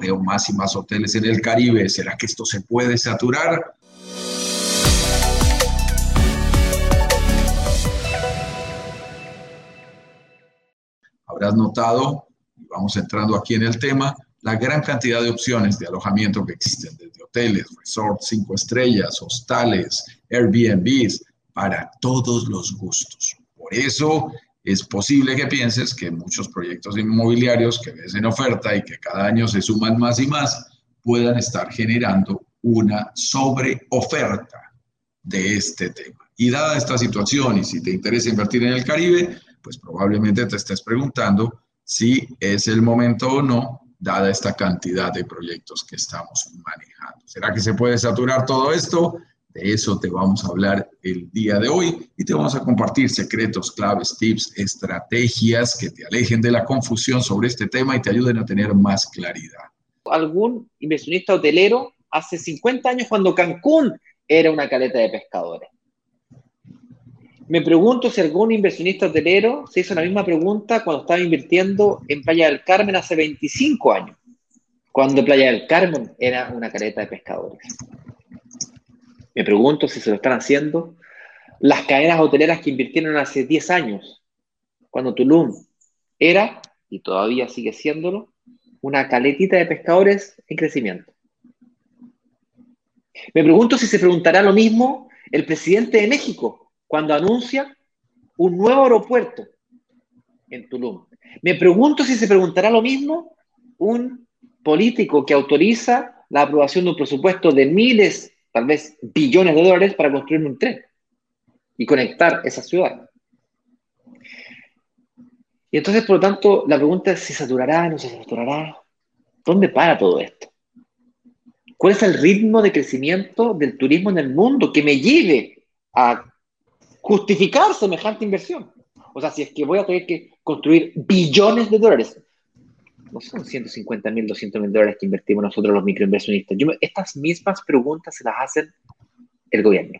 veo más y más hoteles en el Caribe. ¿Será que esto se puede saturar? Habrás notado, vamos entrando aquí en el tema, la gran cantidad de opciones de alojamiento que existen, desde hoteles, resorts, cinco estrellas, hostales, Airbnbs, para todos los gustos. Por eso es posible que pienses que muchos proyectos inmobiliarios que ves en oferta y que cada año se suman más y más puedan estar generando una sobreoferta de este tema. Y dada esta situación y si te interesa invertir en el Caribe, pues probablemente te estés preguntando si es el momento o no, dada esta cantidad de proyectos que estamos manejando. ¿Será que se puede saturar todo esto? De eso te vamos a hablar el día de hoy y te vamos a compartir secretos, claves, tips, estrategias que te alejen de la confusión sobre este tema y te ayuden a tener más claridad. Algún inversionista hotelero hace 50 años cuando Cancún era una caleta de pescadores. Me pregunto si algún inversionista hotelero se hizo la misma pregunta cuando estaba invirtiendo en Playa del Carmen hace 25 años, cuando Playa del Carmen era una caleta de pescadores. Me pregunto si se lo están haciendo las cadenas hoteleras que invirtieron hace 10 años, cuando Tulum era, y todavía sigue siéndolo, una caletita de pescadores en crecimiento. Me pregunto si se preguntará lo mismo el presidente de México cuando anuncia un nuevo aeropuerto en Tulum. Me pregunto si se preguntará lo mismo un político que autoriza la aprobación de un presupuesto de miles tal vez billones de dólares para construir un tren y conectar esa ciudad. Y entonces, por lo tanto, la pregunta es si saturará, no se saturará. ¿Dónde para todo esto? ¿Cuál es el ritmo de crecimiento del turismo en el mundo que me lleve a justificar semejante inversión? O sea, si es que voy a tener que construir billones de dólares, no son 150 mil, 200 mil dólares que invertimos nosotros los microinversionistas. estas mismas preguntas se las hacen el gobierno.